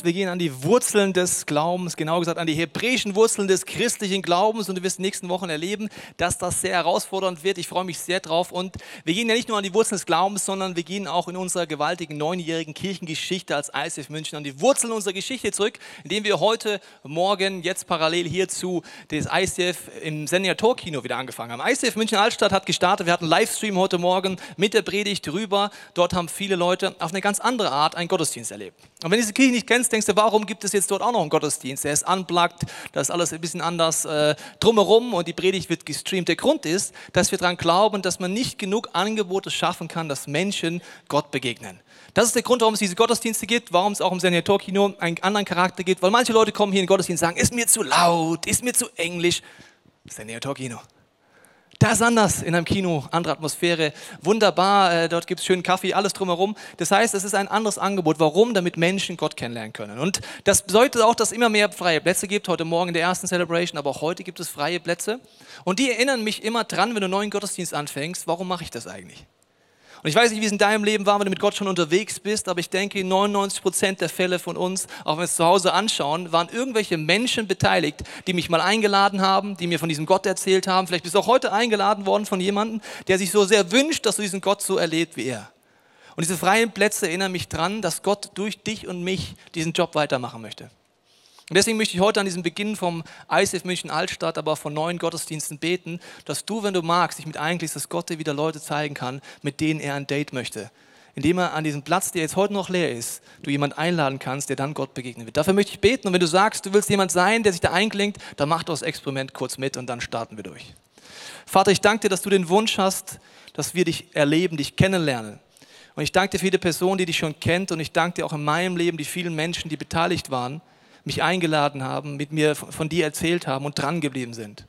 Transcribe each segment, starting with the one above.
Roots, wir gehen an die Wurzeln des Glaubens, genau gesagt an die hebräischen Wurzeln des christlichen Glaubens und du wirst in den nächsten Wochen erleben, dass das sehr herausfordernd wird. Ich freue mich sehr drauf und wir gehen ja nicht nur an die Wurzeln des Glaubens, sondern wir gehen auch in unserer gewaltigen neunjährigen Kirchengeschichte als ICF München an die Wurzeln unserer Geschichte zurück, indem wir heute Morgen jetzt parallel hierzu das ICF im Senior Tor Kino wieder angefangen haben. ICF München Altstadt hat gestartet, wir hatten einen Livestream heute Morgen mit der Predigt drüber. Dort haben viele Leute auf eine ganz andere Art einen Gottesdienst erlebt. Und wenn du diese Kirche nicht kennst, denkst du, warum gibt es jetzt dort auch noch einen Gottesdienst? Der ist unplugged, da ist alles ein bisschen anders äh, drumherum und die Predigt wird gestreamt. Der Grund ist, dass wir daran glauben, dass man nicht genug Angebote schaffen kann, dass Menschen Gott begegnen. Das ist der Grund, warum es diese Gottesdienste gibt, warum es auch im Senior Kino einen anderen Charakter gibt, weil manche Leute kommen hier in den Gottesdienst und sagen, ist mir zu laut, ist mir zu englisch. Senior Kino. Da ist anders in einem Kino, andere Atmosphäre, wunderbar, äh, dort gibt es schönen Kaffee, alles drumherum. Das heißt, es ist ein anderes Angebot. Warum? Damit Menschen Gott kennenlernen können. Und das bedeutet auch, dass es immer mehr freie Plätze gibt. Heute Morgen in der ersten Celebration, aber auch heute gibt es freie Plätze. Und die erinnern mich immer dran, wenn du einen neuen Gottesdienst anfängst, warum mache ich das eigentlich? Und ich weiß nicht, wie es in deinem Leben war, wenn du mit Gott schon unterwegs bist, aber ich denke, 99 Prozent der Fälle von uns, auch wenn wir es zu Hause anschauen, waren irgendwelche Menschen beteiligt, die mich mal eingeladen haben, die mir von diesem Gott erzählt haben. Vielleicht bist du auch heute eingeladen worden von jemandem, der sich so sehr wünscht, dass du diesen Gott so erlebt wie er. Und diese freien Plätze erinnern mich daran, dass Gott durch dich und mich diesen Job weitermachen möchte. Und deswegen möchte ich heute an diesem Beginn vom ICF München Altstadt, aber von neuen Gottesdiensten beten, dass du, wenn du magst, dich mit eingliedst, dass Gott dir wieder Leute zeigen kann, mit denen er ein Date möchte. Indem er an diesem Platz, der jetzt heute noch leer ist, du jemand einladen kannst, der dann Gott begegnen wird. Dafür möchte ich beten. Und wenn du sagst, du willst jemand sein, der sich da einklingt, dann mach das Experiment kurz mit und dann starten wir durch. Vater, ich danke dir, dass du den Wunsch hast, dass wir dich erleben, dich kennenlernen. Und ich danke dir für jede Person, die dich schon kennt. Und ich danke dir auch in meinem Leben die vielen Menschen, die beteiligt waren mich eingeladen haben, mit mir von dir erzählt haben und dran geblieben sind.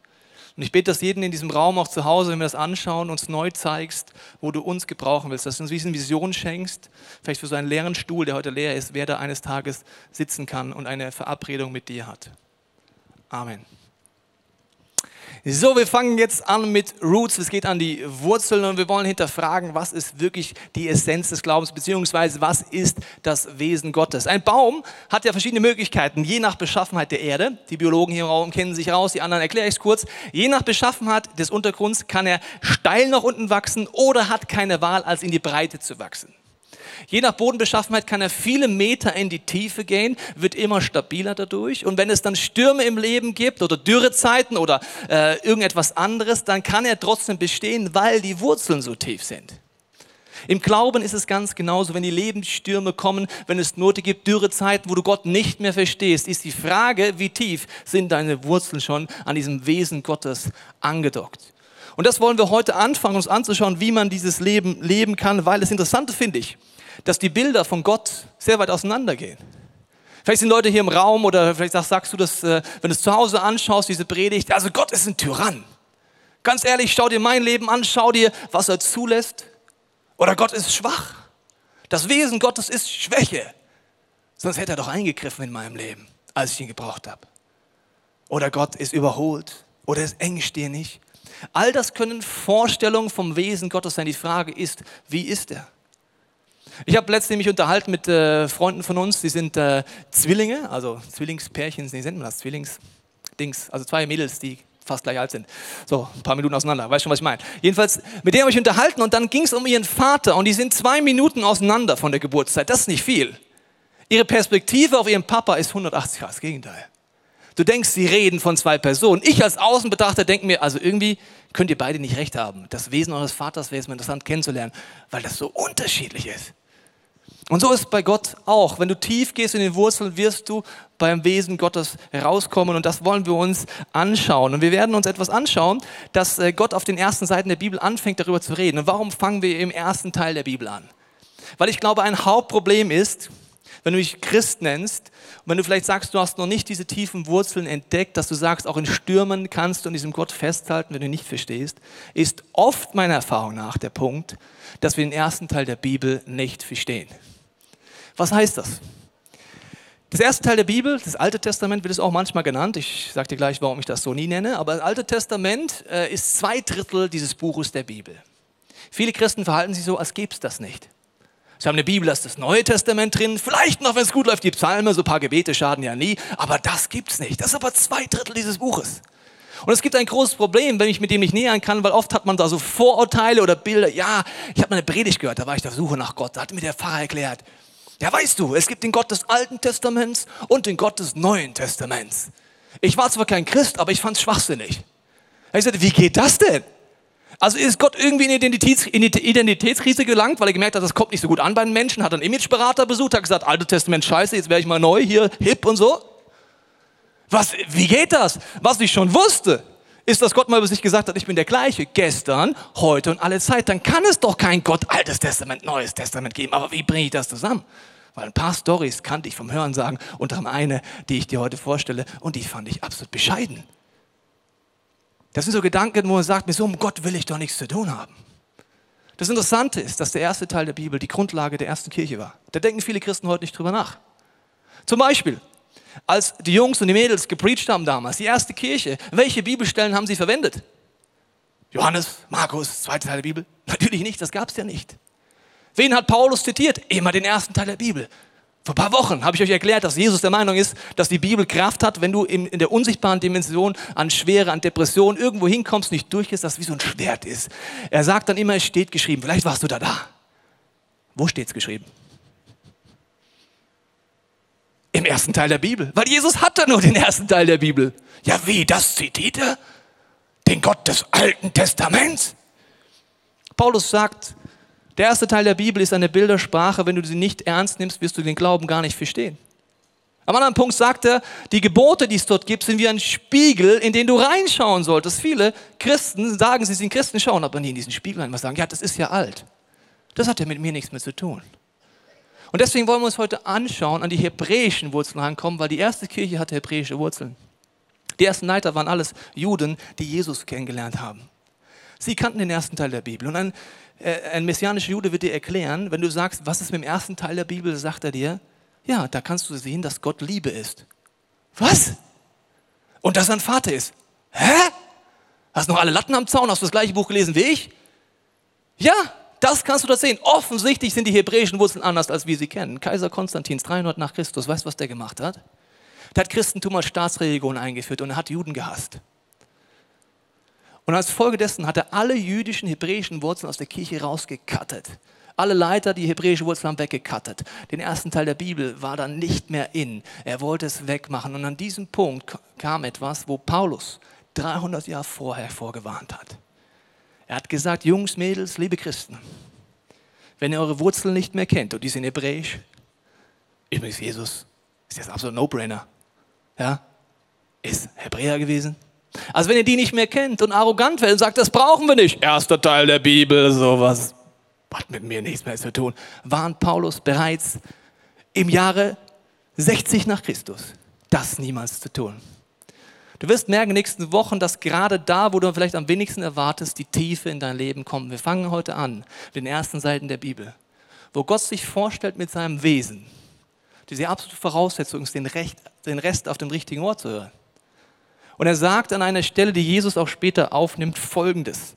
Und ich bete, dass jeden in diesem Raum, auch zu Hause, wenn wir das anschauen, uns neu zeigst, wo du uns gebrauchen willst, dass du uns diese Vision schenkst, vielleicht für so einen leeren Stuhl, der heute leer ist, wer da eines Tages sitzen kann und eine Verabredung mit dir hat. Amen. So, wir fangen jetzt an mit Roots. Es geht an die Wurzeln und wir wollen hinterfragen, was ist wirklich die Essenz des Glaubens, beziehungsweise was ist das Wesen Gottes. Ein Baum hat ja verschiedene Möglichkeiten, je nach Beschaffenheit der Erde. Die Biologen hier im Raum kennen sich raus, die anderen erkläre ich es kurz. Je nach Beschaffenheit des Untergrunds kann er steil nach unten wachsen oder hat keine Wahl, als in die Breite zu wachsen. Je nach Bodenbeschaffenheit kann er viele Meter in die Tiefe gehen, wird immer stabiler dadurch. Und wenn es dann Stürme im Leben gibt oder Dürrezeiten oder äh, irgendetwas anderes, dann kann er trotzdem bestehen, weil die Wurzeln so tief sind. Im Glauben ist es ganz genauso, wenn die Lebensstürme kommen, wenn es Note gibt, Dürrezeiten, wo du Gott nicht mehr verstehst, ist die Frage, wie tief sind deine Wurzeln schon an diesem Wesen Gottes angedockt. Und das wollen wir heute anfangen, uns anzuschauen, wie man dieses Leben leben kann, weil das Interessante finde ich, dass die Bilder von Gott sehr weit auseinandergehen. Vielleicht sind Leute hier im Raum oder vielleicht sagst du das, äh, wenn du es zu Hause anschaust, diese Predigt, also Gott ist ein Tyrann. Ganz ehrlich, schau dir mein Leben an, schau dir, was er zulässt. Oder Gott ist schwach. Das Wesen Gottes ist Schwäche. Sonst hätte er doch eingegriffen in meinem Leben, als ich ihn gebraucht habe. Oder Gott ist überholt. Oder ist engstirnig. All das können Vorstellungen vom Wesen Gottes sein. Die Frage ist, wie ist er? Ich habe letztens mich unterhalten mit äh, Freunden von uns, die sind äh, Zwillinge, also Zwillingspärchen, nee, nennt man das? Zwillingsdings, also zwei Mädels, die fast gleich alt sind. So, ein paar Minuten auseinander, weißt schon, was ich meine. Jedenfalls, mit denen habe ich unterhalten und dann ging es um ihren Vater und die sind zwei Minuten auseinander von der Geburtszeit. Das ist nicht viel. Ihre Perspektive auf ihren Papa ist 180 Grad, das Gegenteil. Du denkst, sie reden von zwei Personen. Ich als Außenbetrachter denke mir, also irgendwie könnt ihr beide nicht recht haben. Das Wesen eures Vaters wäre es mal interessant kennenzulernen, weil das so unterschiedlich ist. Und so ist es bei Gott auch. Wenn du tief gehst in den Wurzeln, wirst du beim Wesen Gottes herauskommen. Und das wollen wir uns anschauen. Und wir werden uns etwas anschauen, dass äh, Gott auf den ersten Seiten der Bibel anfängt, darüber zu reden. Und warum fangen wir im ersten Teil der Bibel an? Weil ich glaube, ein Hauptproblem ist, wenn du dich Christ nennst und wenn du vielleicht sagst, du hast noch nicht diese tiefen Wurzeln entdeckt, dass du sagst, auch in Stürmen kannst du an diesem Gott festhalten, wenn du nicht verstehst, ist oft meiner Erfahrung nach der Punkt, dass wir den ersten Teil der Bibel nicht verstehen. Was heißt das? Das erste Teil der Bibel, das Alte Testament wird es auch manchmal genannt. Ich sage dir gleich, warum ich das so nie nenne. Aber das Alte Testament äh, ist zwei Drittel dieses Buches der Bibel. Viele Christen verhalten sich so, als gäbe es das nicht. Sie haben eine Bibel, da ist das Neue Testament drin. Vielleicht noch, wenn es gut läuft, die Psalme, so ein paar Gebete schaden ja nie. Aber das gibt's nicht. Das ist aber zwei Drittel dieses Buches. Und es gibt ein großes Problem, wenn ich mit dem nicht nähern kann, weil oft hat man da so Vorurteile oder Bilder. Ja, ich habe mal eine Predigt gehört, da war ich auf Suche nach Gott. Da hat mir der Pfarrer erklärt. Ja, weißt du, es gibt den Gott des Alten Testaments und den Gott des Neuen Testaments. Ich war zwar kein Christ, aber ich fand es schwachsinnig. Ich sagte, wie geht das denn? Also ist Gott irgendwie in Identitäts Identitätskrise gelangt, weil er gemerkt hat, das kommt nicht so gut an bei den Menschen, hat einen Imageberater besucht, hat gesagt, Altes Testament scheiße, jetzt wäre ich mal neu, hier hip und so. Was, wie geht das? Was ich schon wusste, ist, dass Gott mal über sich gesagt hat, ich bin der gleiche, gestern, heute und alle Zeit. Dann kann es doch kein Gott Altes Testament, Neues Testament geben. Aber wie bringe ich das zusammen? Weil ein paar Stories kannte ich vom Hören sagen, unter anderem eine, die ich dir heute vorstelle, und die fand ich absolut bescheiden. Das sind so Gedanken, wo man sagt, mit so einem Gott will ich doch nichts zu tun haben. Das Interessante ist, dass der erste Teil der Bibel die Grundlage der ersten Kirche war. Da denken viele Christen heute nicht drüber nach. Zum Beispiel, als die Jungs und die Mädels gepreacht haben damals, die erste Kirche, welche Bibelstellen haben sie verwendet? Johannes, Markus, zweite Teil der Bibel? Natürlich nicht, das gab es ja nicht. Wen hat Paulus zitiert? Immer den ersten Teil der Bibel. Vor ein paar Wochen habe ich euch erklärt, dass Jesus der Meinung ist, dass die Bibel Kraft hat, wenn du in, der unsichtbaren Dimension an Schwere, an Depression irgendwo hinkommst, nicht durch ist, dass wie so ein Schwert ist. Er sagt dann immer, es steht geschrieben. Vielleicht warst du da da. Wo steht es geschrieben? Im ersten Teil der Bibel. Weil Jesus hatte nur den ersten Teil der Bibel. Ja, wie? Das zitiert er? Den Gott des Alten Testaments? Paulus sagt, der erste Teil der Bibel ist eine Bildersprache. Wenn du sie nicht ernst nimmst, wirst du den Glauben gar nicht verstehen. Am anderen Punkt sagt er, die Gebote, die es dort gibt, sind wie ein Spiegel, in den du reinschauen solltest. Viele Christen sagen, sie sind Christen, schauen aber nie in diesen Spiegel rein und sagen, ja, das ist ja alt. Das hat ja mit mir nichts mehr zu tun. Und deswegen wollen wir uns heute anschauen, an die hebräischen Wurzeln rankommen, weil die erste Kirche hatte hebräische Wurzeln. Die ersten Leiter waren alles Juden, die Jesus kennengelernt haben. Sie kannten den ersten Teil der Bibel. Und ein, äh, ein messianischer Jude wird dir erklären, wenn du sagst, was ist mit dem ersten Teil der Bibel, sagt er dir, ja, da kannst du sehen, dass Gott Liebe ist. Was? Und dass er ein Vater ist. Hä? Hast du noch alle Latten am Zaun? Hast du das gleiche Buch gelesen wie ich? Ja, das kannst du da sehen. Offensichtlich sind die hebräischen Wurzeln anders, als wir sie kennen. Kaiser Konstantins, 300 nach Christus, weißt du, was der gemacht hat? Der hat Christentum als Staatsreligion eingeführt und er hat Juden gehasst. Und als Folge dessen hat er alle jüdischen, hebräischen Wurzeln aus der Kirche rausgekattet. Alle Leiter, die hebräische Wurzeln haben, weggekattet. Den ersten Teil der Bibel war dann nicht mehr in. Er wollte es wegmachen. Und an diesem Punkt kam etwas, wo Paulus 300 Jahre vorher vorgewarnt hat. Er hat gesagt, Jungs, Mädels, liebe Christen, wenn ihr eure Wurzeln nicht mehr kennt und die sind hebräisch, übrigens Jesus, ist jetzt absolut No-Brainer, ja, ist Hebräer gewesen. Also wenn ihr die nicht mehr kennt und arrogant werdet und sagt, das brauchen wir nicht, erster Teil der Bibel, sowas, hat mit mir nichts mehr zu tun, warnt Paulus bereits im Jahre 60 nach Christus, das niemals zu tun. Du wirst merken in den nächsten Wochen, dass gerade da, wo du vielleicht am wenigsten erwartest, die Tiefe in dein Leben kommt. Wir fangen heute an mit den ersten Seiten der Bibel, wo Gott sich vorstellt mit seinem Wesen. Diese absolute Voraussetzung ist, den, Recht, den Rest auf dem richtigen Ort zu hören. Und er sagt an einer Stelle, die Jesus auch später aufnimmt, folgendes.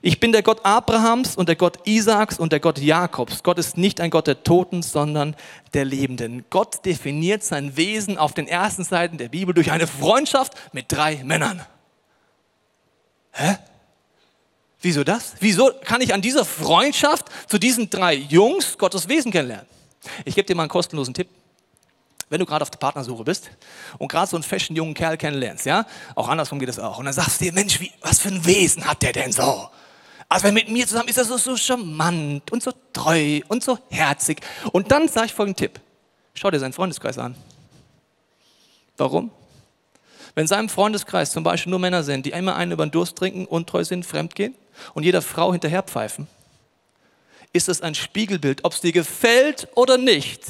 Ich bin der Gott Abrahams und der Gott Isaaks und der Gott Jakobs. Gott ist nicht ein Gott der Toten, sondern der Lebenden. Gott definiert sein Wesen auf den ersten Seiten der Bibel durch eine Freundschaft mit drei Männern. Hä? Wieso das? Wieso kann ich an dieser Freundschaft zu diesen drei Jungs Gottes Wesen kennenlernen? Ich gebe dir mal einen kostenlosen Tipp. Wenn du gerade auf der Partnersuche bist und gerade so einen fashion jungen Kerl kennenlernst, ja, auch andersrum geht es auch, und dann sagst du dir, Mensch, wie, was für ein Wesen hat der denn so? Also wenn mit mir zusammen ist er so, so charmant und so treu und so herzig. Und dann sage ich folgenden Tipp. Schau dir seinen Freundeskreis an. Warum? Wenn in seinem Freundeskreis zum Beispiel nur Männer sind, die immer einen über den Durst trinken, untreu sind, fremdgehen und jeder Frau hinterher pfeifen, ist es ein Spiegelbild, ob es dir gefällt oder nicht,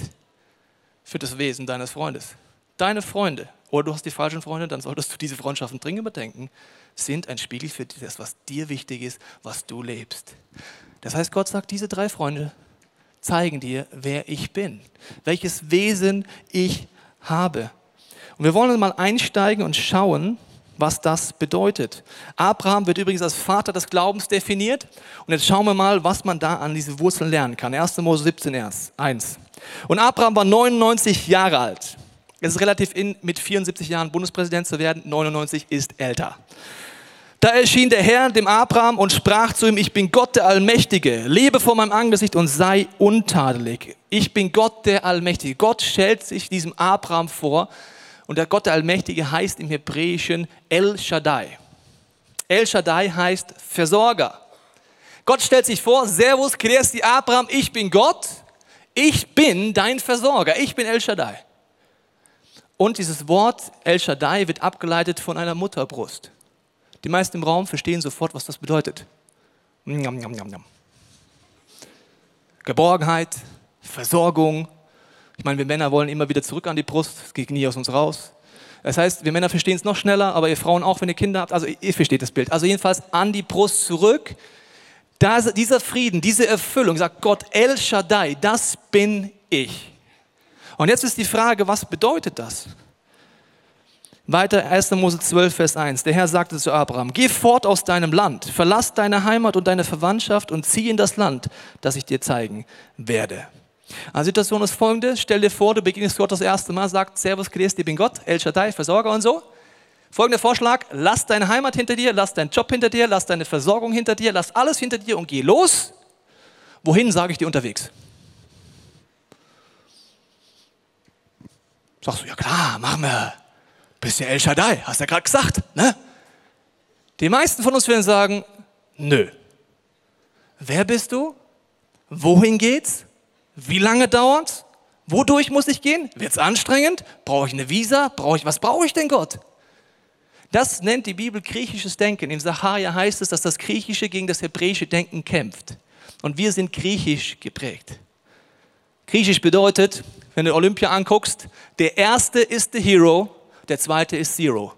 für das Wesen deines Freundes. Deine Freunde, oder du hast die falschen Freunde, dann solltest du diese Freundschaften dringend überdenken sind ein Spiegel für das, was dir wichtig ist, was du lebst. Das heißt, Gott sagt, diese drei Freunde zeigen dir, wer ich bin, welches Wesen ich habe. Und wir wollen mal einsteigen und schauen, was das bedeutet. Abraham wird übrigens als Vater des Glaubens definiert. Und jetzt schauen wir mal, was man da an diese Wurzeln lernen kann. 1. Mose 17, 1. Und Abraham war 99 Jahre alt. Es ist relativ in, mit 74 Jahren Bundespräsident zu werden. 99 ist älter. Da erschien der Herr dem Abraham und sprach zu ihm, ich bin Gott der Allmächtige, lebe vor meinem Angesicht und sei untadelig. Ich bin Gott der Allmächtige. Gott stellt sich diesem Abraham vor und der Gott der Allmächtige heißt im Hebräischen El Shaddai. El Shaddai heißt Versorger. Gott stellt sich vor, Servus, Christi Abraham, ich bin Gott, ich bin dein Versorger, ich bin El Shaddai. Und dieses Wort El Shaddai wird abgeleitet von einer Mutterbrust. Die meisten im Raum verstehen sofort, was das bedeutet. Njam, njam, njam, Geborgenheit, Versorgung. Ich meine, wir Männer wollen immer wieder zurück an die Brust, es geht nie aus uns raus. Das heißt, wir Männer verstehen es noch schneller, aber ihr Frauen auch, wenn ihr Kinder habt. Also ihr versteht das Bild. Also jedenfalls an die Brust zurück. Da, dieser Frieden, diese Erfüllung, sagt Gott, El Shaddai, das bin ich. Und jetzt ist die Frage, was bedeutet das? Weiter 1. Mose 12, Vers 1. Der Herr sagte zu Abraham, geh fort aus deinem Land, verlass deine Heimat und deine Verwandtschaft und zieh in das Land, das ich dir zeigen werde. Also Situation ist folgende, stell dir vor, du beginnst Gott das erste Mal, sagt Servus, Christi, ich bin Gott, El Shaddai, Versorger und so. Folgender Vorschlag, lass deine Heimat hinter dir, lass deinen Job hinter dir, lass deine Versorgung hinter dir, lass alles hinter dir und geh los. Wohin, sage ich dir unterwegs? Sagst du, ja klar, machen wir. Bist ja El Shaddai, hast ja gerade gesagt. Ne? Die meisten von uns werden sagen, nö. Wer bist du? Wohin geht's? Wie lange dauert's? Wodurch muss ich gehen? Wird's anstrengend? Brauche ich eine Visa? Brauche ich was brauche ich denn Gott? Das nennt die Bibel griechisches Denken. Im Sacharia heißt es, dass das griechische gegen das hebräische Denken kämpft. Und wir sind griechisch geprägt. Griechisch bedeutet, wenn du Olympia anguckst, der erste ist the hero, der zweite ist Zero.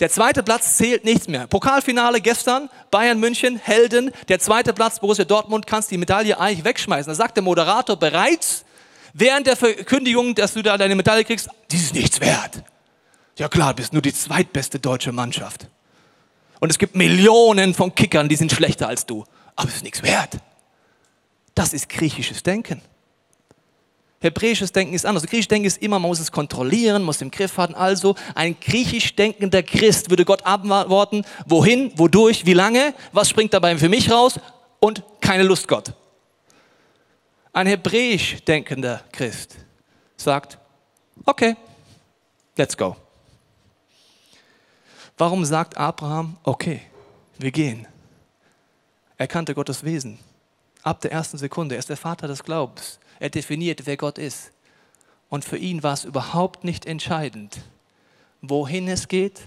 Der zweite Platz zählt nichts mehr. Pokalfinale gestern, Bayern München, Helden. Der zweite Platz, Borussia Dortmund, kannst die Medaille eigentlich wegschmeißen. Da sagt der Moderator bereits, während der Verkündigung, dass du da deine Medaille kriegst, die ist nichts wert. Ja klar, du bist nur die zweitbeste deutsche Mannschaft. Und es gibt Millionen von Kickern, die sind schlechter als du. Aber es ist nichts wert. Das ist griechisches Denken. Hebräisches Denken ist anders. Griechisch Denken ist immer, man muss es kontrollieren, muss im Griff haben. Also ein griechisch denkender Christ würde Gott antworten, wohin, wodurch, wie lange, was springt dabei für mich raus und keine Lust Gott. Ein hebräisch denkender Christ sagt, okay, let's go. Warum sagt Abraham, okay, wir gehen? Er kannte Gottes Wesen. Ab der ersten Sekunde. Er ist der Vater des Glaubens. Er definiert, wer Gott ist. Und für ihn war es überhaupt nicht entscheidend, wohin es geht,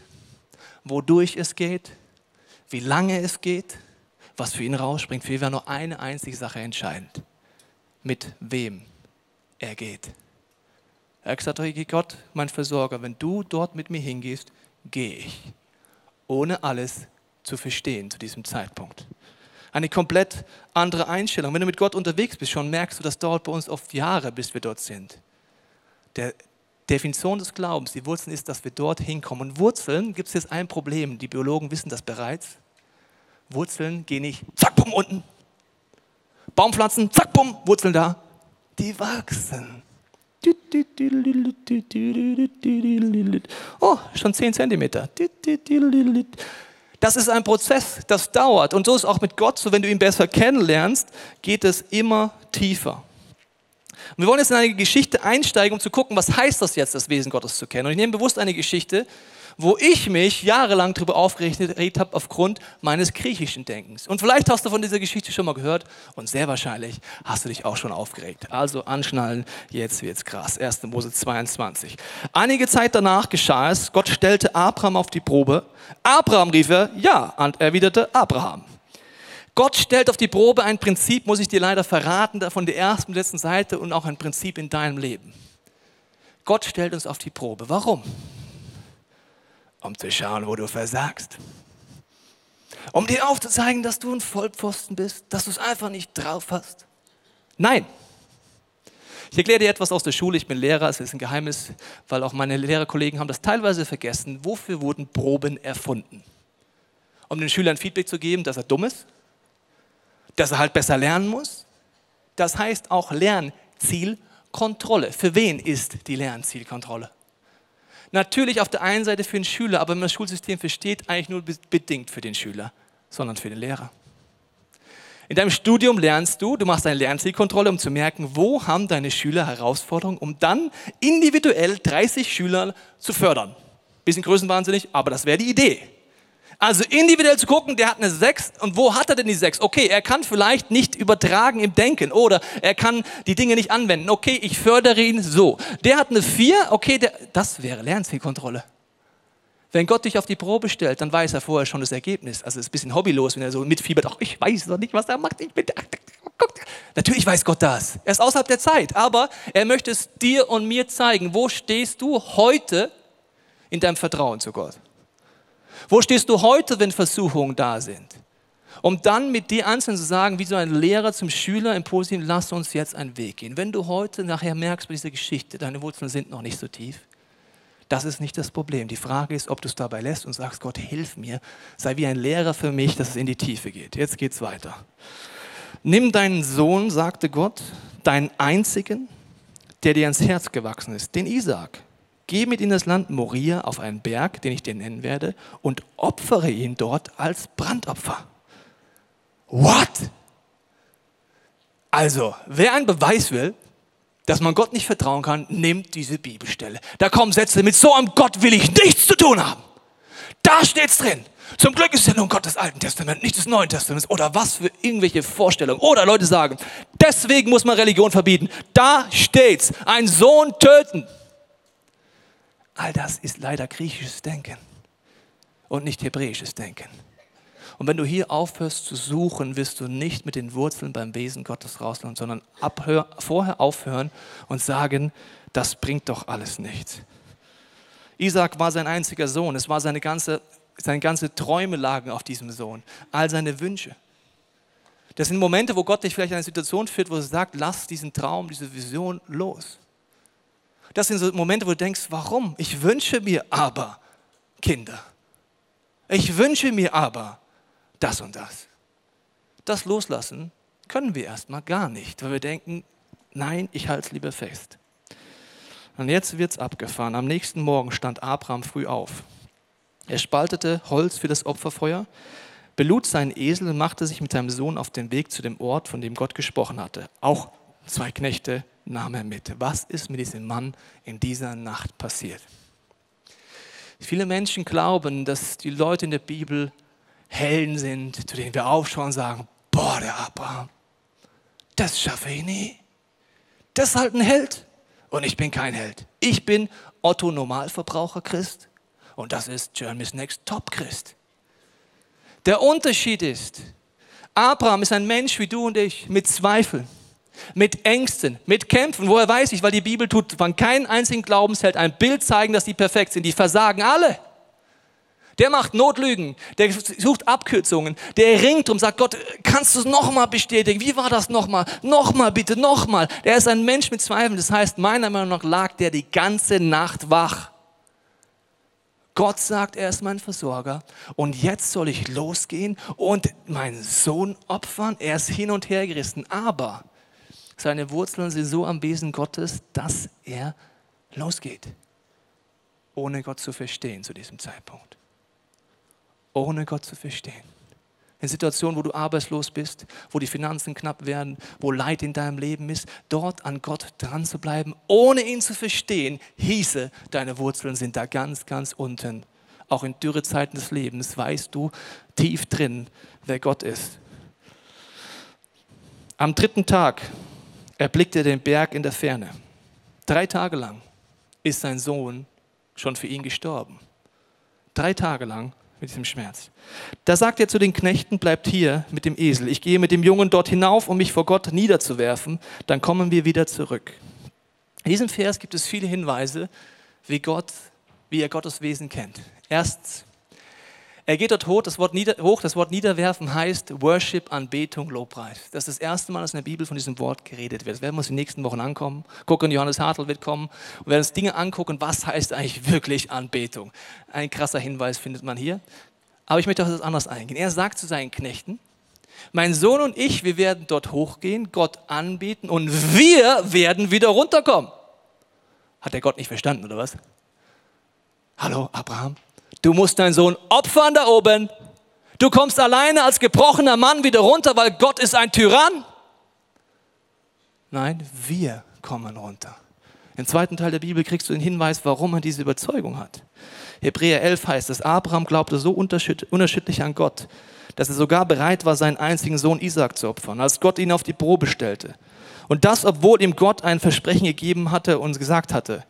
wodurch es geht, wie lange es geht, was für ihn rausspringt. Für ihn war nur eine einzige Sache entscheidend. Mit wem er geht. Er hat gesagt, Gott, mein Versorger, wenn du dort mit mir hingehst, gehe ich. Ohne alles zu verstehen zu diesem Zeitpunkt eine komplett andere Einstellung. Wenn du mit Gott unterwegs bist, schon merkst du, das dauert bei uns oft Jahre, bis wir dort sind. Der Definition des Glaubens, die Wurzeln ist, dass wir dort hinkommen. Und Wurzeln gibt es jetzt ein Problem. Die Biologen wissen das bereits. Wurzeln gehen nicht, zack, bumm, unten. Baumpflanzen, zack, bumm, Wurzeln da. Die wachsen. Oh, schon 10 Zentimeter. Das ist ein Prozess, das dauert. Und so ist auch mit Gott so, wenn du ihn besser kennenlernst, geht es immer tiefer. Und wir wollen jetzt in eine Geschichte einsteigen, um zu gucken, was heißt das jetzt, das Wesen Gottes zu kennen. Und ich nehme bewusst eine Geschichte, wo ich mich jahrelang darüber aufgeregt habe aufgrund meines griechischen Denkens. Und vielleicht hast du von dieser Geschichte schon mal gehört und sehr wahrscheinlich hast du dich auch schon aufgeregt. Also anschnallen, jetzt wird's krass. 1. Mose 22. Einige Zeit danach geschah es, Gott stellte Abraham auf die Probe. Abraham rief er, ja, erwiderte Abraham. Gott stellt auf die Probe ein Prinzip, muss ich dir leider verraten, von der ersten und letzten Seite und auch ein Prinzip in deinem Leben. Gott stellt uns auf die Probe. Warum? Um zu schauen, wo du versagst. Um dir aufzuzeigen, dass du ein Vollpfosten bist, dass du es einfach nicht drauf hast. Nein. Ich erkläre dir etwas aus der Schule. Ich bin Lehrer, es ist ein Geheimnis, weil auch meine Lehrerkollegen haben das teilweise vergessen. Wofür wurden Proben erfunden? Um den Schülern Feedback zu geben, dass er dumm ist, dass er halt besser lernen muss. Das heißt auch Lernzielkontrolle. Für wen ist die Lernzielkontrolle? Natürlich auf der einen Seite für den Schüler, aber das Schulsystem versteht, eigentlich nur bedingt für den Schüler, sondern für den Lehrer. In deinem Studium lernst du, du machst eine Lernzielkontrolle, um zu merken, wo haben deine Schüler Herausforderungen, um dann individuell 30 Schüler zu fördern. Bisschen größenwahnsinnig, aber das wäre die Idee. Also individuell zu gucken, der hat eine 6 und wo hat er denn die 6? Okay, er kann vielleicht nicht übertragen im Denken oder er kann die Dinge nicht anwenden. Okay, ich fördere ihn so. Der hat eine 4, okay, der, das wäre Lernzielkontrolle. Wenn Gott dich auf die Probe stellt, dann weiß er vorher schon das Ergebnis. Also es ist ein bisschen hobbylos, wenn er so mitfiebert, ach, ich weiß noch nicht, was er macht. Ich bin, Natürlich weiß Gott das. Er ist außerhalb der Zeit, aber er möchte es dir und mir zeigen. Wo stehst du heute in deinem Vertrauen zu Gott? Wo stehst du heute, wenn Versuchungen da sind? Um dann mit dir einzeln zu sagen, wie so ein Lehrer zum Schüler im Positiven, lass uns jetzt einen Weg gehen. Wenn du heute nachher merkst bei dieser Geschichte, deine Wurzeln sind noch nicht so tief, das ist nicht das Problem. Die Frage ist, ob du es dabei lässt und sagst, Gott, hilf mir, sei wie ein Lehrer für mich, dass es in die Tiefe geht. Jetzt geht's weiter. Nimm deinen Sohn, sagte Gott, deinen einzigen, der dir ans Herz gewachsen ist, den Isaak. Geh mit in das Land Moria auf einen Berg, den ich dir nennen werde, und opfere ihn dort als Brandopfer. What? Also, wer einen Beweis will, dass man Gott nicht vertrauen kann, nimmt diese Bibelstelle. Da kommen Sätze, mit so einem Gott will ich nichts zu tun haben. Da steht's drin. Zum Glück ist ja nun Gott des Alten Testaments, nicht des Neuen Testaments. Oder was für irgendwelche Vorstellungen. Oder Leute sagen, deswegen muss man Religion verbieten. Da steht's. Ein Sohn töten. All das ist leider griechisches Denken und nicht hebräisches Denken. Und wenn du hier aufhörst zu suchen, wirst du nicht mit den Wurzeln beim Wesen Gottes rauslaufen, sondern abhör, vorher aufhören und sagen, das bringt doch alles nichts. Isaac war sein einziger Sohn. Es war seine ganze, seine ganze Träume lagen auf diesem Sohn. All seine Wünsche. Das sind Momente, wo Gott dich vielleicht in eine Situation führt, wo er sagt, lass diesen Traum, diese Vision los. Das sind so Momente, wo du denkst, warum? Ich wünsche mir aber Kinder. Ich wünsche mir aber das und das. Das loslassen können wir erstmal gar nicht, weil wir denken, nein, ich halte es lieber fest. Und jetzt wird es abgefahren. Am nächsten Morgen stand Abraham früh auf. Er spaltete Holz für das Opferfeuer, belud seinen Esel und machte sich mit seinem Sohn auf den Weg zu dem Ort, von dem Gott gesprochen hatte. Auch zwei Knechte nahm er mit. Was ist mit diesem Mann in dieser Nacht passiert? Viele Menschen glauben, dass die Leute in der Bibel Helden sind, zu denen wir aufschauen und sagen, boah, der Abraham, das schaffe ich nie. Das ist halt ein Held. Und ich bin kein Held. Ich bin Otto Normalverbraucher Christ und das ist Germany's Next Top Christ. Der Unterschied ist, Abraham ist ein Mensch wie du und ich mit Zweifeln, mit Ängsten, mit Kämpfen. Woher weiß ich? Weil die Bibel tut von keinem einzigen Glaubensheld ein Bild zeigen, dass die perfekt sind. Die versagen alle. Der macht Notlügen, der sucht Abkürzungen, der ringt und sagt, Gott, kannst du es nochmal bestätigen? Wie war das nochmal? Nochmal bitte, nochmal. Der ist ein Mensch mit Zweifeln. Das heißt, meiner Meinung nach lag der die ganze Nacht wach. Gott sagt, er ist mein Versorger und jetzt soll ich losgehen und meinen Sohn opfern. Er ist hin und her gerissen, aber seine Wurzeln sind so am Wesen Gottes, dass er losgeht, ohne Gott zu verstehen zu diesem Zeitpunkt ohne Gott zu verstehen. In Situationen, wo du arbeitslos bist, wo die Finanzen knapp werden, wo Leid in deinem Leben ist, dort an Gott dran zu bleiben, ohne ihn zu verstehen, hieße, deine Wurzeln sind da ganz, ganz unten. Auch in Dürrezeiten des Lebens weißt du tief drin, wer Gott ist. Am dritten Tag erblickte er den Berg in der Ferne. Drei Tage lang ist sein Sohn schon für ihn gestorben. Drei Tage lang mit diesem Schmerz. Da sagt er zu den Knechten, bleibt hier mit dem Esel. Ich gehe mit dem Jungen dort hinauf, um mich vor Gott niederzuwerfen. Dann kommen wir wieder zurück. In diesem Vers gibt es viele Hinweise, wie Gott, wie er Gottes Wesen kennt. Erstens, Er geht dort hoch das, Wort nieder, hoch, das Wort niederwerfen heißt Worship, Anbetung, Lobpreis. Das ist das erste Mal, dass in der Bibel von diesem Wort geredet wird. Das werden wir uns in den nächsten Wochen ankommen. Gucken, Johannes Hartl wird kommen und werden uns Dinge angucken, was heißt eigentlich wirklich Anbetung. Ein krasser Hinweis findet man hier. Aber ich möchte auf das anders eingehen. Er sagt zu seinen Knechten, mein Sohn und ich, wir werden dort hochgehen, Gott anbeten und wir werden wieder runterkommen. Hat der Gott nicht verstanden, oder was? Hallo, Abraham? Du musst deinen Sohn opfern da oben. Du kommst alleine als gebrochener Mann wieder runter, weil Gott ist ein Tyrann. Nein, wir kommen runter. Im zweiten Teil der Bibel kriegst du den Hinweis, warum er diese Überzeugung hat. Hebräer 11 heißt es, Abraham glaubte so unerschütterlich an Gott, dass er sogar bereit war, seinen einzigen Sohn Isaac zu opfern, als Gott ihn auf die Probe stellte. Und das, obwohl ihm Gott ein Versprechen gegeben hatte und gesagt hatte,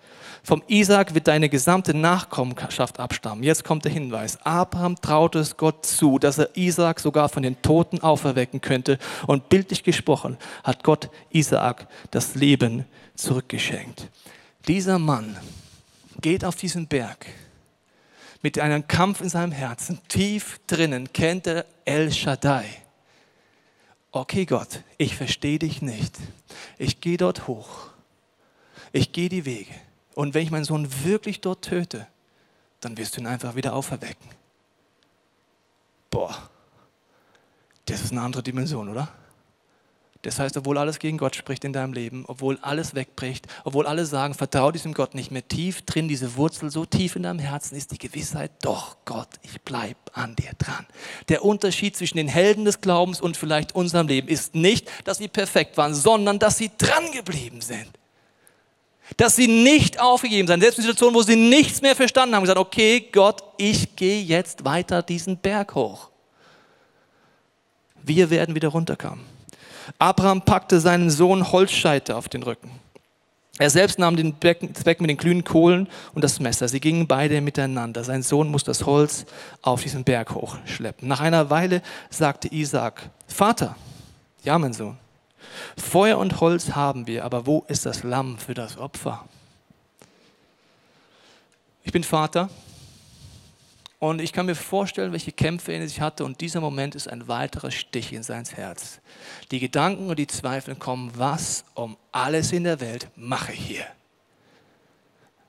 vom Isaac wird deine gesamte Nachkommenschaft abstammen. Jetzt kommt der Hinweis. Abraham traute es Gott zu, dass er Isaac sogar von den Toten auferwecken könnte. Und bildlich gesprochen hat Gott Isaac das Leben zurückgeschenkt. Dieser Mann geht auf diesen Berg mit einem Kampf in seinem Herzen. Tief drinnen kennt er El Shaddai. Okay Gott, ich verstehe dich nicht. Ich gehe dort hoch. Ich gehe die Wege. Und wenn ich meinen Sohn wirklich dort töte, dann wirst du ihn einfach wieder auferwecken. Boah, das ist eine andere Dimension, oder? Das heißt, obwohl alles gegen Gott spricht in deinem Leben, obwohl alles wegbricht, obwohl alle sagen, vertraue diesem Gott nicht mehr tief drin, diese Wurzel so tief in deinem Herzen ist die Gewissheit, doch Gott, ich bleibe an dir dran. Der Unterschied zwischen den Helden des Glaubens und vielleicht unserem Leben ist nicht, dass sie perfekt waren, sondern dass sie dran geblieben sind. Dass sie nicht aufgegeben sind, selbst in Situationen, wo sie nichts mehr verstanden haben, gesagt, okay, Gott, ich gehe jetzt weiter diesen Berg hoch. Wir werden wieder runterkommen. Abraham packte seinen Sohn Holzscheiter auf den Rücken. Er selbst nahm den Zweck mit den glühenden Kohlen und das Messer. Sie gingen beide miteinander. Sein Sohn musste das Holz auf diesen Berg hochschleppen. Nach einer Weile sagte Isaac, Vater, ja mein Sohn, Feuer und Holz haben wir, aber wo ist das Lamm für das Opfer? Ich bin Vater und ich kann mir vorstellen, welche Kämpfe er in sich hatte und dieser Moment ist ein weiterer Stich in sein Herz. Die Gedanken und die Zweifel kommen, was um alles in der Welt mache ich hier?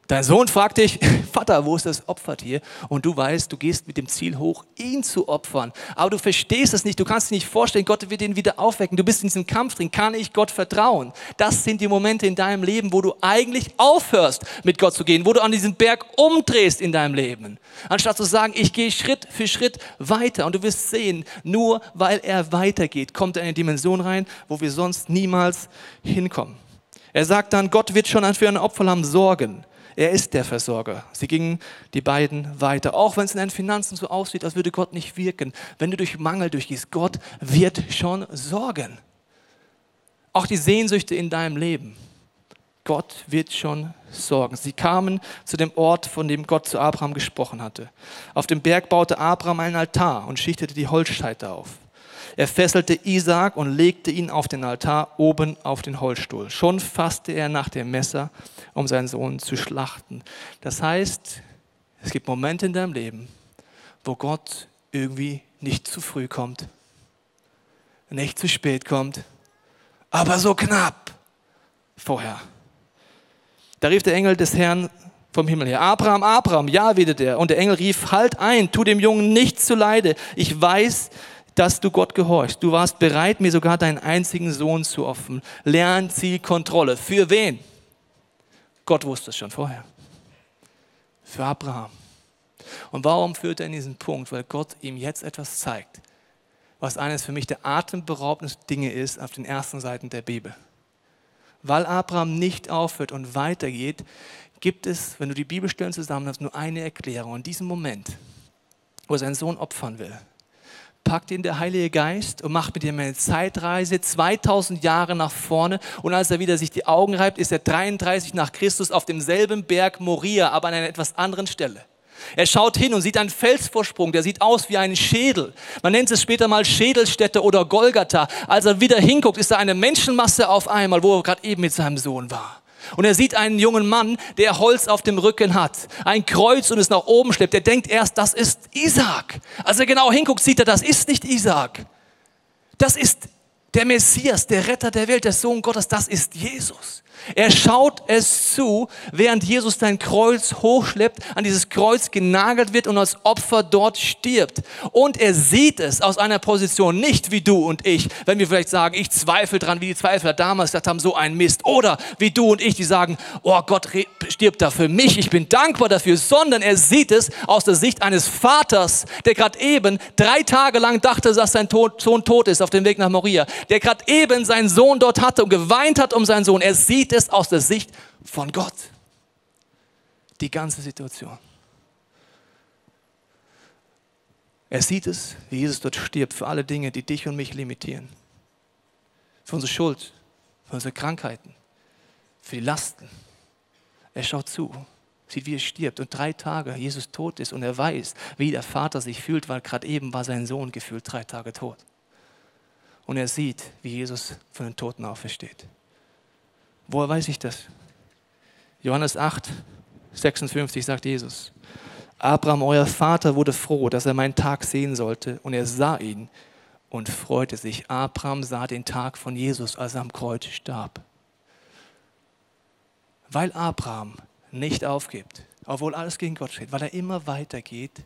Dein Sohn fragt dich, Vater, wo ist das Opfertier? Und du weißt, du gehst mit dem Ziel hoch, ihn zu opfern. Aber du verstehst es nicht, du kannst dir nicht vorstellen, Gott wird ihn wieder aufwecken. Du bist in diesem Kampf drin, kann ich Gott vertrauen? Das sind die Momente in deinem Leben, wo du eigentlich aufhörst, mit Gott zu gehen, wo du an diesem Berg umdrehst in deinem Leben. Anstatt zu sagen, ich gehe Schritt für Schritt weiter. Und du wirst sehen, nur weil er weitergeht, kommt er in eine Dimension rein, wo wir sonst niemals hinkommen. Er sagt dann, Gott wird schon für ein Opferlamm sorgen. Er ist der Versorger. Sie gingen die beiden weiter. Auch wenn es in deinen Finanzen so aussieht, als würde Gott nicht wirken. Wenn du durch Mangel durchgehst, Gott wird schon sorgen. Auch die Sehnsüchte in deinem Leben. Gott wird schon sorgen. Sie kamen zu dem Ort, von dem Gott zu Abraham gesprochen hatte. Auf dem Berg baute Abraham einen Altar und schichtete die Holzscheite auf. Er fesselte Isaak und legte ihn auf den Altar oben auf den Holzstuhl. Schon fasste er nach dem Messer, um seinen Sohn zu schlachten. Das heißt, es gibt Momente in deinem Leben, wo Gott irgendwie nicht zu früh kommt, nicht zu spät kommt, aber so knapp vorher. Da rief der Engel des Herrn vom Himmel her. Abraham, Abraham, ja, wieder er. Und der Engel rief, halt ein, tu dem Jungen nichts zuleide. Ich weiß, dass du Gott gehorchst. Du warst bereit, mir sogar deinen einzigen Sohn zu opfern. Lernzielkontrolle. Für wen? Gott wusste es schon vorher. Für Abraham. Und warum führt er in diesen Punkt? Weil Gott ihm jetzt etwas zeigt, was eines für mich der atemberaubendsten Dinge ist auf den ersten Seiten der Bibel. Weil Abraham nicht aufhört und weitergeht, gibt es, wenn du die Bibelstellen zusammen hast, nur eine Erklärung. In diesem Moment, wo er seinen Sohn opfern will, packt ihn der Heilige Geist und macht mit ihm eine Zeitreise 2000 Jahre nach vorne. Und als er wieder sich die Augen reibt, ist er 33 nach Christus auf demselben Berg Moria, aber an einer etwas anderen Stelle. Er schaut hin und sieht einen Felsvorsprung, der sieht aus wie ein Schädel. Man nennt es später mal Schädelstätte oder Golgatha. Als er wieder hinguckt, ist da eine Menschenmasse auf einmal, wo er gerade eben mit seinem Sohn war. Und er sieht einen jungen Mann, der Holz auf dem Rücken hat, ein Kreuz und es nach oben schleppt. Er denkt erst, das ist Isaac. Als er genau hinguckt, sieht er, das ist nicht Isaac. Das ist der Messias, der Retter der Welt, der Sohn Gottes, das ist Jesus. Er schaut es zu, während Jesus sein Kreuz hochschleppt, an dieses Kreuz genagelt wird und als Opfer dort stirbt. Und er sieht es aus einer Position, nicht wie du und ich, wenn wir vielleicht sagen, ich zweifle dran, wie die Zweifler damals gesagt haben, so ein Mist. Oder wie du und ich, die sagen, oh Gott stirbt da für mich, ich bin dankbar dafür, sondern er sieht es aus der Sicht eines Vaters, der gerade eben drei Tage lang dachte, dass sein Sohn tot ist auf dem Weg nach Moria, der gerade eben seinen Sohn dort hatte und geweint hat um seinen Sohn. Er sieht es es aus der Sicht von Gott. Die ganze Situation. Er sieht es, wie Jesus dort stirbt für alle Dinge, die dich und mich limitieren. Für unsere Schuld, für unsere Krankheiten, für die Lasten. Er schaut zu, sieht, wie er stirbt und drei Tage Jesus tot ist und er weiß, wie der Vater sich fühlt, weil gerade eben war sein Sohn gefühlt drei Tage tot. Und er sieht, wie Jesus von den Toten aufersteht. Woher weiß ich das? Johannes 8, 56 sagt Jesus, Abraham, euer Vater, wurde froh, dass er meinen Tag sehen sollte, und er sah ihn und freute sich. Abraham sah den Tag von Jesus, als er am Kreuz starb. Weil Abraham nicht aufgibt, obwohl alles gegen Gott steht, weil er immer weitergeht,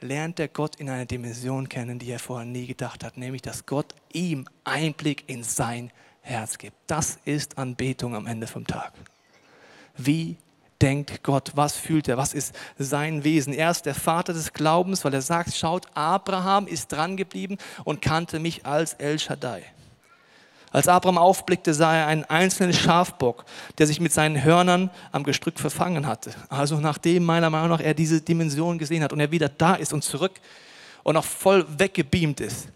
lernt er Gott in einer Dimension kennen, die er vorher nie gedacht hat, nämlich dass Gott ihm Einblick in sein Herz gibt. Das ist Anbetung am Ende vom Tag. Wie denkt Gott? Was fühlt er? Was ist sein Wesen? Er ist der Vater des Glaubens, weil er sagt, schaut, Abraham ist dran geblieben und kannte mich als El Shaddai. Als Abraham aufblickte, sah er einen einzelnen Schafbock, der sich mit seinen Hörnern am Gestrück verfangen hatte. Also nachdem meiner Meinung nach er diese Dimension gesehen hat und er wieder da ist und zurück und auch voll weggebeamt ist,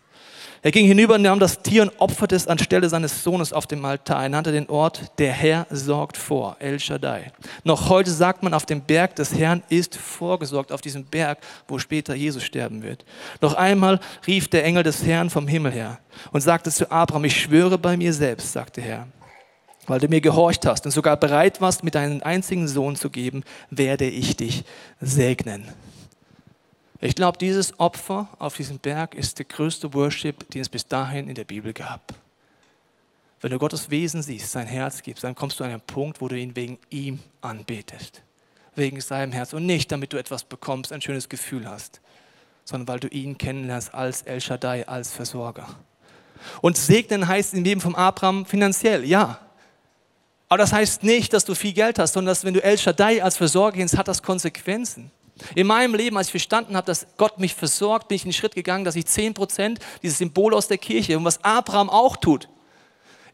er ging hinüber und nahm das Tier und opferte es anstelle seines Sohnes auf dem Altar. Er nannte den Ort, der Herr sorgt vor, El Shaddai. Noch heute sagt man, auf dem Berg des Herrn ist vorgesorgt, auf diesem Berg, wo später Jesus sterben wird. Noch einmal rief der Engel des Herrn vom Himmel her und sagte zu Abraham, ich schwöre bei mir selbst, sagte Herr, weil du mir gehorcht hast und sogar bereit warst, mir deinen einzigen Sohn zu geben, werde ich dich segnen. Ich glaube, dieses Opfer auf diesem Berg ist der größte Worship, den es bis dahin in der Bibel gab. Wenn du Gottes Wesen siehst, sein Herz gibst, dann kommst du an einen Punkt, wo du ihn wegen ihm anbetest. Wegen seinem Herz. Und nicht, damit du etwas bekommst, ein schönes Gefühl hast, sondern weil du ihn kennenlernst als El Shaddai, als Versorger. Und segnen heißt im Leben von Abraham finanziell, ja. Aber das heißt nicht, dass du viel Geld hast, sondern dass wenn du El Shaddai als Versorger kennst, hat das Konsequenzen. In meinem Leben, als ich verstanden habe, dass Gott mich versorgt, bin ich in den Schritt gegangen, dass ich 10%, dieses Symbol aus der Kirche, und was Abraham auch tut,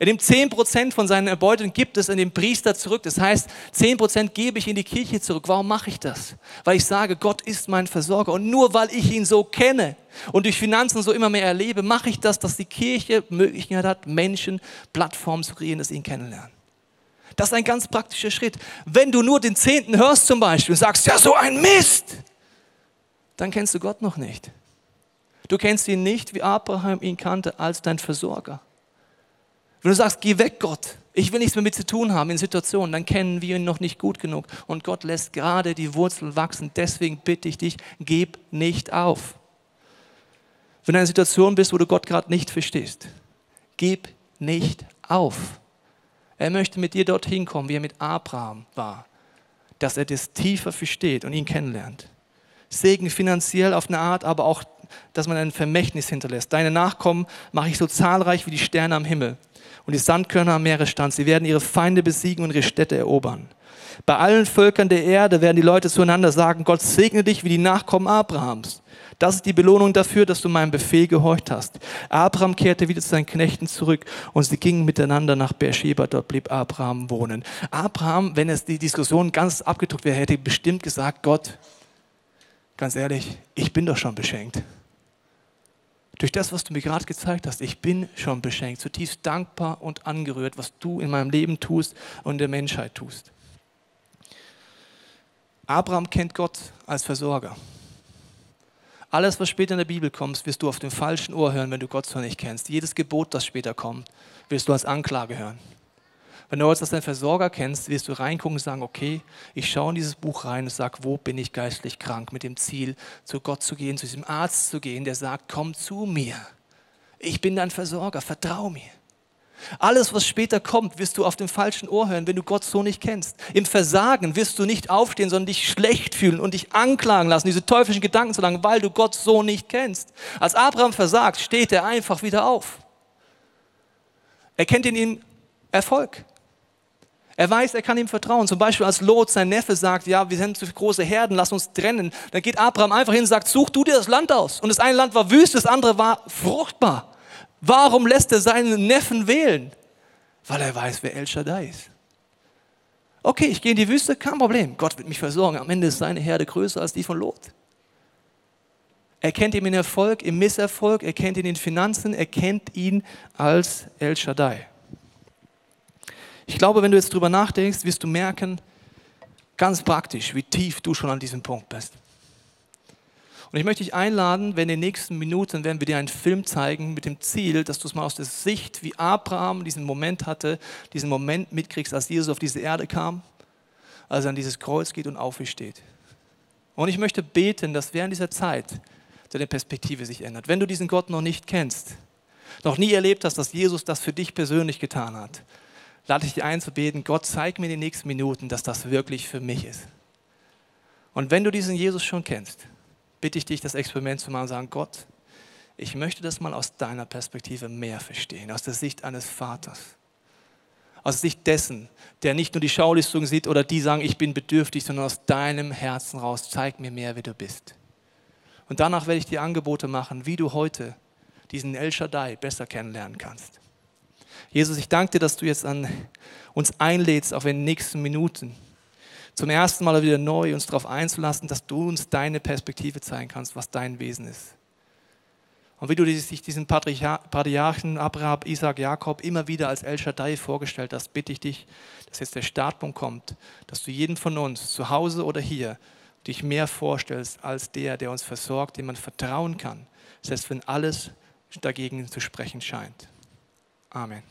er nimmt 10% von seinen Erbeutungen und gibt es in den Priester zurück. Das heißt, 10% gebe ich in die Kirche zurück. Warum mache ich das? Weil ich sage, Gott ist mein Versorger. Und nur weil ich ihn so kenne und durch Finanzen so immer mehr erlebe, mache ich das, dass die Kirche Möglichkeit hat, Menschen Plattformen zu kreieren, dass sie ihn kennenlernen. Das ist ein ganz praktischer Schritt. Wenn du nur den Zehnten hörst zum Beispiel und sagst, ja, so ein Mist, dann kennst du Gott noch nicht. Du kennst ihn nicht, wie Abraham ihn kannte, als dein Versorger. Wenn du sagst, geh weg, Gott, ich will nichts mehr mit zu tun haben in Situationen, dann kennen wir ihn noch nicht gut genug. Und Gott lässt gerade die Wurzeln wachsen. Deswegen bitte ich dich, gib nicht auf. Wenn du in einer Situation bist, wo du Gott gerade nicht verstehst, gib nicht auf. Er möchte mit dir dorthin kommen, wie er mit Abraham war, dass er das tiefer versteht und ihn kennenlernt. Segen finanziell auf eine Art, aber auch, dass man ein Vermächtnis hinterlässt. Deine Nachkommen mache ich so zahlreich wie die Sterne am Himmel und die Sandkörner am Meeresstand. Sie werden ihre Feinde besiegen und ihre Städte erobern. Bei allen Völkern der Erde werden die Leute zueinander sagen, Gott segne dich wie die Nachkommen Abrahams. Das ist die Belohnung dafür, dass du meinem Befehl gehorcht hast. Abraham kehrte wieder zu seinen Knechten zurück und sie gingen miteinander nach Beersheba. Dort blieb Abraham wohnen. Abraham, wenn es die Diskussion ganz abgedruckt wäre, hätte bestimmt gesagt, Gott, ganz ehrlich, ich bin doch schon beschenkt. Durch das, was du mir gerade gezeigt hast, ich bin schon beschenkt, zutiefst dankbar und angerührt, was du in meinem Leben tust und der Menschheit tust. Abraham kennt Gott als Versorger. Alles, was später in der Bibel kommt, wirst du auf dem falschen Ohr hören, wenn du Gott so nicht kennst. Jedes Gebot, das später kommt, wirst du als Anklage hören. Wenn du jetzt als deinen Versorger kennst, wirst du reingucken und sagen, okay, ich schaue in dieses Buch rein und sage, wo bin ich geistlich krank, mit dem Ziel, zu Gott zu gehen, zu diesem Arzt zu gehen, der sagt, komm zu mir. Ich bin dein Versorger, vertrau mir. Alles, was später kommt, wirst du auf dem falschen Ohr hören, wenn du Gott so nicht kennst. Im Versagen wirst du nicht aufstehen, sondern dich schlecht fühlen und dich anklagen lassen, diese teuflischen Gedanken zu lang, weil du Gott so nicht kennst. Als Abraham versagt, steht er einfach wieder auf. Er kennt in ihm Erfolg. Er weiß, er kann ihm vertrauen. Zum Beispiel als Lot, sein Neffe, sagt, ja, wir sind zu große Herden, lass uns trennen. Dann geht Abraham einfach hin und sagt, such du dir das Land aus. Und das eine Land war wüst, das andere war fruchtbar. Warum lässt er seinen Neffen wählen? Weil er weiß, wer El Shaddai ist. Okay, ich gehe in die Wüste, kein Problem. Gott wird mich versorgen. Am Ende ist seine Herde größer als die von Lot. Er kennt ihn in Erfolg, im Misserfolg, er kennt ihn in Finanzen, er kennt ihn als El Shaddai. Ich glaube, wenn du jetzt drüber nachdenkst, wirst du merken, ganz praktisch, wie tief du schon an diesem Punkt bist. Und ich möchte dich einladen, wenn in den nächsten Minuten werden wir dir einen Film zeigen mit dem Ziel, dass du es mal aus der Sicht, wie Abraham diesen Moment hatte, diesen Moment mitkriegst, als Jesus auf diese Erde kam, als er an dieses Kreuz geht und aufsteht. Und ich möchte beten, dass während dieser Zeit deine Perspektive sich ändert. Wenn du diesen Gott noch nicht kennst, noch nie erlebt hast, dass Jesus das für dich persönlich getan hat, lade ich dich ein zu beten, Gott, zeig mir in den nächsten Minuten, dass das wirklich für mich ist. Und wenn du diesen Jesus schon kennst, bitte ich dich, das Experiment zu machen und sagen, Gott, ich möchte das mal aus deiner Perspektive mehr verstehen, aus der Sicht eines Vaters. Aus der Sicht dessen, der nicht nur die Schaulistung sieht oder die sagen, ich bin bedürftig, sondern aus deinem Herzen raus, zeig mir mehr, wie du bist. Und danach werde ich dir Angebote machen, wie du heute diesen El Shaddai besser kennenlernen kannst. Jesus, ich danke dir, dass du jetzt an uns einlädst, auf den nächsten Minuten, zum ersten Mal wieder neu uns darauf einzulassen, dass du uns deine Perspektive zeigen kannst, was dein Wesen ist. Und wie du dich diesen Patriarchen Abraham, Isaac, Jakob immer wieder als El Shaddai vorgestellt hast, bitte ich dich, dass jetzt der Startpunkt kommt, dass du jeden von uns, zu Hause oder hier, dich mehr vorstellst als der, der uns versorgt, dem man vertrauen kann, selbst wenn alles dagegen zu sprechen scheint. Amen.